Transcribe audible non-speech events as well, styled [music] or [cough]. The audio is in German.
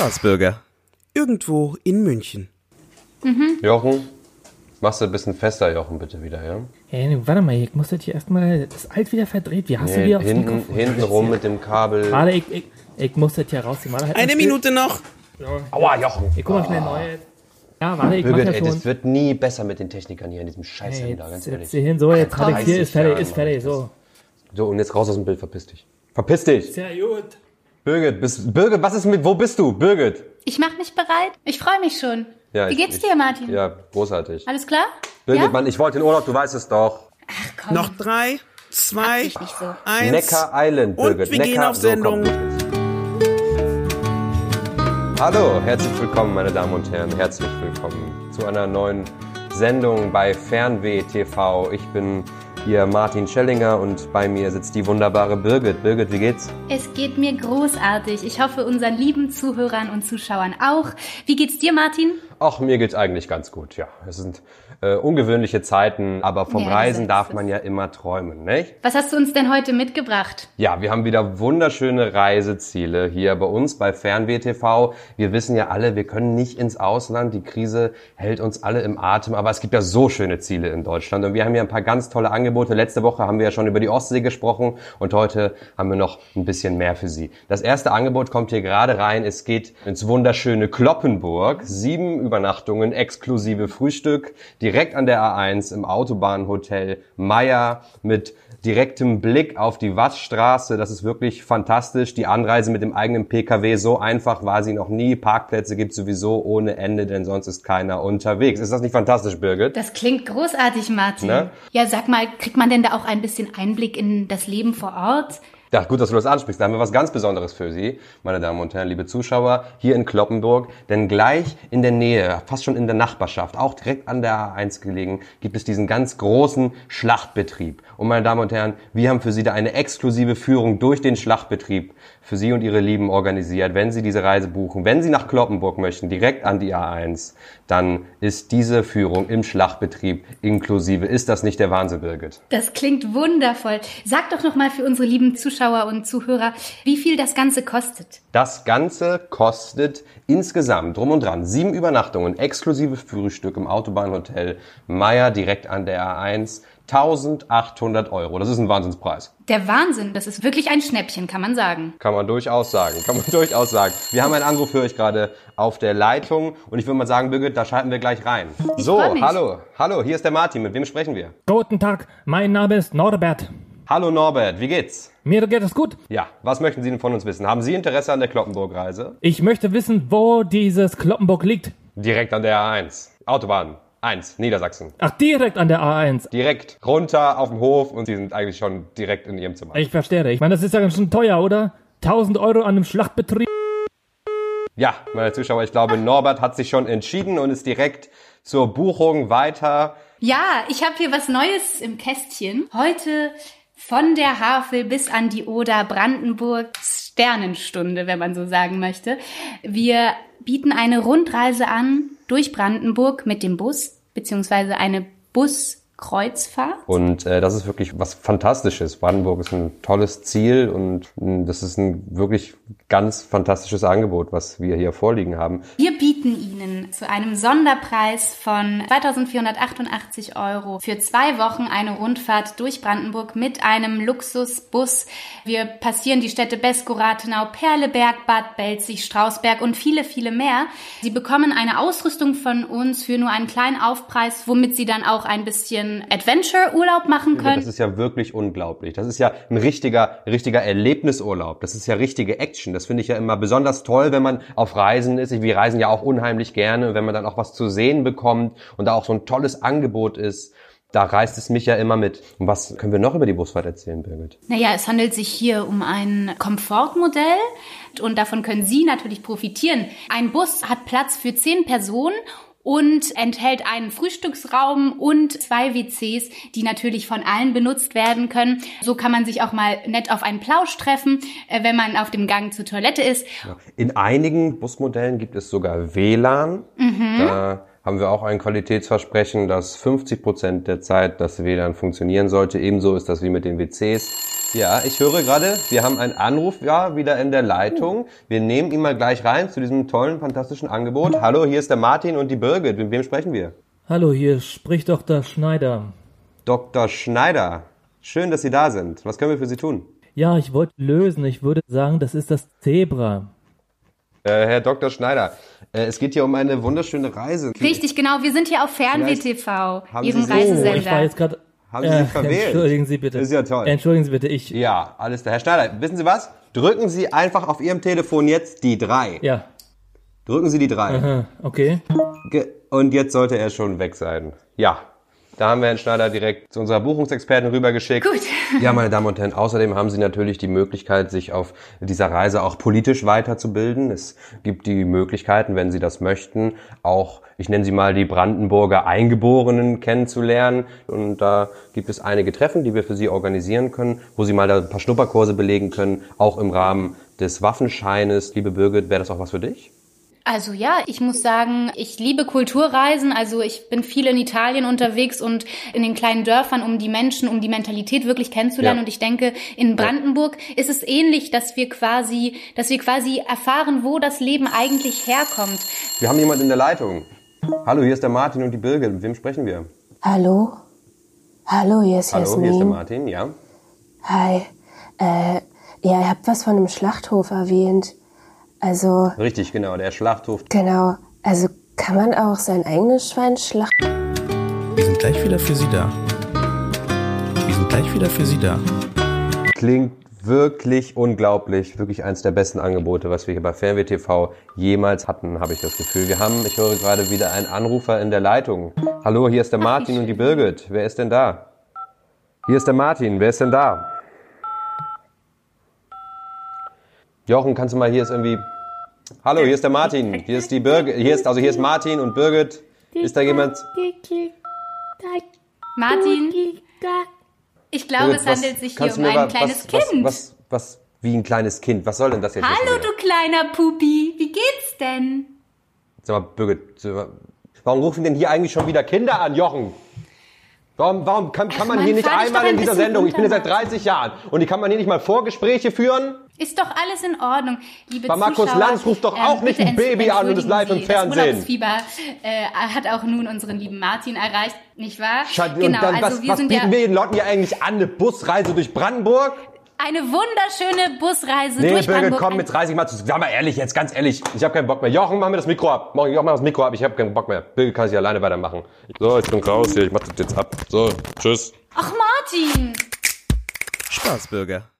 Staatsbürger. Irgendwo in München. Jochen, machst du ein bisschen fester, Jochen, bitte wieder, ja? Ey, warte mal, ich muss das hier erstmal das Alt wieder verdreht. Wie hast du Nee, wieder aufs hinten, Mikrofon? hinten rum mit dem Kabel. Warte, ich, ich, ich muss das hier rausziehen. Warte, halt Eine. Minute noch. Aua, Jochen. Ich guck mal schnell neu. Ja, warte, ich Birgit, ja ey, das wird nie besser mit den Technikern hier in diesem scheiß Ey, Sender, ganz ehrlich. jetzt hin, so, jetzt habe ich hier, 30 ist fertig, Jahren, ist fertig, so. So, und jetzt raus aus dem Bild, verpiss dich. Verpiss dich! Sehr gut. Birgit, bist, Birgit, was ist mit, wo bist du? Birgit! Ich mache mich bereit. Ich freue mich schon. Ja, Wie ich- geht's ich- dir, Martin? Ja, großartig. Alles klar? Birgit, ja? Mann, ich wollte in Urlaub, du weißt es doch. Komm. Noch drei, zwei, so. eins. Neckar Island, Und Birgit. wir Neckar, gehen auf so, Sendung. komm. Hallo, herzlich willkommen, meine Damen und Herren. Herzlich willkommen zu einer neuen Sendung bei Fernweh TV. Ich bin hier Martin Schellinger und bei mir sitzt die wunderbare Birgit. Birgit, wie geht's? Es geht mir großartig. Ich hoffe, unseren lieben Zuhörern und Zuschauern auch. Wie geht's dir, Martin? Ach, mir geht's eigentlich ganz gut, ja. Es sind äh, ungewöhnliche Zeiten, aber vom Ja, Reisen darf man ja immer träumen, nicht? Was hast du uns denn heute mitgebracht? Ja, wir haben wieder wunderschöne Reiseziele hier bei uns bei Fernweh TV. Wir wissen ja alle, wir können nicht ins Ausland. Die Krise hält uns alle im Atem, aber es gibt ja so schöne Ziele in Deutschland und wir haben hier ein paar ganz tolle Angebote. Letzte Woche haben wir ja schon über die Ostsee gesprochen und heute haben wir noch ein bisschen mehr für Sie. Das erste Angebot kommt hier gerade rein. Es geht ins wunderschöne Kloppenburg. Sieben Übernachtungen exklusive Frühstück direkt an der A1 im Autobahnhotel Meier mit direktem Blick auf die Wattstraße. Das ist wirklich fantastisch. Die Anreise mit dem eigenen Pkw, so einfach war sie noch nie. Parkplätze gibt sowieso ohne Ende, denn sonst ist keiner unterwegs. Ist das nicht fantastisch, Birgit? Das klingt großartig, Martin. Ne? Ja, sag mal, kriegt man denn da auch ein bisschen Einblick in das Leben vor Ort? Ja, gut, dass du das ansprichst. Da haben wir was ganz Besonderes für Sie, meine Damen und Herren, liebe Zuschauer, hier in Kloppenburg. Denn gleich in der Nähe, fast schon in der Nachbarschaft, auch direkt an der A1 gelegen, gibt es diesen ganz großen Schlachtbetrieb. Und meine Damen und Herren, wir haben für Sie da eine exklusive Führung durch den Schlachtbetrieb für Sie und Ihre Lieben organisiert. Wenn Sie diese Reise buchen, wenn Sie nach Kloppenburg möchten, direkt an die A1, dann ist diese Führung im Schlachtbetrieb inklusive. Ist das nicht der Wahnsinn, Birgit? Das klingt wundervoll. Sag doch noch mal für unsere lieben Zuschauer und Zuhörer, wie viel das Ganze kostet. Das Ganze kostet insgesamt drum und dran sieben Übernachtungen, exklusive Frühstück im Autobahnhotel Meier direkt an der A1. 1800 Euro. Das ist ein Wahnsinnspreis. Der Wahnsinn, das ist wirklich ein Schnäppchen, kann man sagen. Kann man durchaus sagen. Kann man [laughs] durchaus sagen. Wir haben einen Anruf für euch gerade auf der Leitung und ich würde mal sagen, Birgit, da schalten wir gleich rein. so, freu mich. hallo. Hallo, hier ist der Martin. Mit wem sprechen wir? Guten Tag, mein Name ist Norbert. Hallo Norbert, wie geht's? Mir geht es gut. Ja, was möchten Sie denn von uns wissen? Haben Sie Interesse an der Kloppenburg-Reise? Ich möchte wissen, wo dieses Kloppenburg liegt. Direkt an der A1. Autobahn 1, Niedersachsen. Ach, direkt an der A1. direkt runter auf den Hof und sie sind eigentlich schon direkt in ihrem Zimmer. Ich verstehe. Ich meine, das ist ja ganz schön teuer, oder? 1000 Euro an einem Schlachtbetrieb. Ja, meine Zuschauer, ich glaube, Norbert hat sich schon entschieden und ist direkt zur Buchung weiter. Ja, ich habe hier was Neues im Kästchen. Heute von der Havel bis an die Oder Brandenburg Sternenstunde, wenn man so sagen möchte. Wir bieten eine Rundreise an durch Brandenburg mit dem Bus, beziehungsweise eine Buskreuzfahrt. Und äh, das ist wirklich was Fantastisches. Brandenburg ist ein tolles Ziel und mh, das ist ein wirklich ganz fantastisches Angebot, was wir hier vorliegen haben. Wir bieten Ihnen zu einem Sonderpreis von 2488 Euro für zwei Wochen eine Rundfahrt durch Brandenburg mit einem Luxusbus. Wir passieren die Städte Beskow, Rathenau, Perleberg, Bad Belzig, Strausberg und viele, viele mehr. Sie bekommen eine Ausrüstung von uns für nur einen kleinen Aufpreis, womit Sie dann auch ein bisschen Adventure-Urlaub machen Das können. ist ja wirklich unglaublich. Das ist ja ein richtiger, richtiger Erlebnisurlaub. Das ist ja richtige Action. Das finde ich ja immer besonders toll, wenn man auf Reisen ist. Wir reisen ja auch unheimlich gerne, wenn man dann auch was zu sehen bekommt und da auch so ein tolles Angebot ist. Da reißt es mich ja immer mit. Und was können wir noch über die Busfahrt erzählen, Birgit? Naja, es handelt sich hier um ein Komfortmodell und davon können Sie natürlich profitieren. Ein Bus hat Platz für zehn Personen und enthält einen Frühstücksraum und zwei WCs, die natürlich von allen benutzt werden können. So kann man sich auch mal nett auf einen Plausch treffen, äh, wenn man auf dem Gang zur Toilette ist. In einigen Busmodellen gibt es sogar WLAN. Da haben wir auch ein Qualitätsversprechen, dass 50 Prozent der Zeit das WLAN funktionieren sollte. Ebenso ist das wie mit den WCs. Ja, ich höre gerade, wir haben einen Anruf ja wieder in der Leitung. Wir nehmen ihn mal gleich rein zu diesem tollen, fantastischen Angebot. Hallo, hier ist der Martin und die Birgit. Mit wem sprechen wir? Hallo, hier spricht Dr. Schneider. Dr. Schneider. Schön, dass Sie da sind. Was können wir für Sie tun? Ja, ich wollte lösen. Ich würde sagen, das ist das Zebra. Äh, Herr Dr. Schneider, äh, es geht hier um eine wunderschöne Reise. Richtig, genau. Wir sind hier auf Fernweh TV, haben Ihrem Sie- Oh, ich war Reisesender. jetzt gerade. Haben Sie sich verwählt? Entschuldigen Sie bitte. Ist ja toll. Entschuldigen Sie bitte, ich. Ja, alles klar. Herr Schneider, wissen Sie was? Drücken Sie einfach auf Ihrem Telefon jetzt die drei. Ja, Drücken Sie die drei. aha, okay. Und jetzt sollte er schon weg sein. Ja. Da haben wir Herrn Schneider direkt zu unserer Buchungsexpertin rübergeschickt. Gut. Ja, meine Damen und Herren, außerdem haben Sie natürlich die Möglichkeit, sich auf dieser Reise auch politisch weiterzubilden. Es gibt die Möglichkeiten, wenn Sie das möchten, auch, ich nenne sie mal die Brandenburger Eingeborenen kennenzulernen. Und da gibt es einige Treffen, die wir für Sie organisieren können, wo Sie mal da ein paar Schnupperkurse belegen können, auch im Rahmen des Waffenscheines. Liebe Birgit, wäre das auch was für dich? Also ja, ich muss sagen, ich liebe Kulturreisen. Also ich bin viel in Italien unterwegs und in den kleinen Dörfern, um die Menschen, um die Mentalität wirklich kennenzulernen. Ja. Und ich denke, in Brandenburg ist es ähnlich, dass wir quasi, dass wir quasi erfahren, wo das Leben eigentlich herkommt. Wir haben jemanden in der Leitung. Hallo, hier ist der Martin und die Birgit. Mit wem sprechen wir? Hallo? Hallo, hier ist Hallo, Jasmin. hier ist der Martin, ja. Hi. Äh, ja, ihr habt was von einem Schlachthof erwähnt. Also, Richtig, genau, der Schlachthof. genau. Also, kann man auch sein eigenes Schwein schlachten? Wir sind gleich wieder für Sie da. Wir sind gleich wieder für Sie da. Klingt wirklich unglaublich. Wirklich eins der besten Angebote, was wir hier bei Fernweh TV jemals hatten, habe ich das Gefühl. Wir haben, ich höre gerade wieder einen Anrufer in der Leitung. Hallo, hier ist der Martin und die Birgit. Wer ist denn da? Hier ist der Martin. Wer ist denn da? Jochen, kannst du mal, hier ist irgendwie... Hallo, hier ist der Martin. Hier ist die Birgit. Hier ist, also hier ist Martin und Birgit. Ist da jemand? Martin, ich glaube, Birgit, es handelt sich hier um ein was- kleines was, Kind. Was, was, was, wie ein kleines Kind? Was soll denn das jetzt? Hallo, du kleiner Pupi, wie geht's denn? Sag mal, Birgit, warum rufen denn hier eigentlich schon wieder Kinder an, Jochen? Warum, warum kann, kann man Mann, hier nicht einmal in dieser Sendung, ich bin hier seit runter, 30 Jahren, und die kann man hier nicht mal Vorgespräche führen? Ist doch alles in Ordnung, liebe Bei Markus Zuschauer. Lanz ruft doch auch nicht bitte ein Baby an und ist live im Fernsehen. Das Urlaubsfieber äh, hat auch nun unseren lieben Martin erreicht, nicht wahr? Schat, genau, und dann, also was, wir was sind bieten ja wir den Leuten hier eigentlich an? Eine Busreise durch Brandenburg? eine wunderschöne Busreise Nee, durch Birgit, Brandenburg. komm, jetzt reiß ich mal zu. Sag mal ehrlich, jetzt ganz ehrlich, ich habe keinen Bock mehr. Jochen, mach mir das Mikro ab. Jochen, mach das Mikro ab, ich habe keinen Bock mehr. Birgit kann sich alleine weitermachen. So, ich bin raus hier, ich mach das jetzt ab. So, tschüss. Ach Martin! Spaßbürger.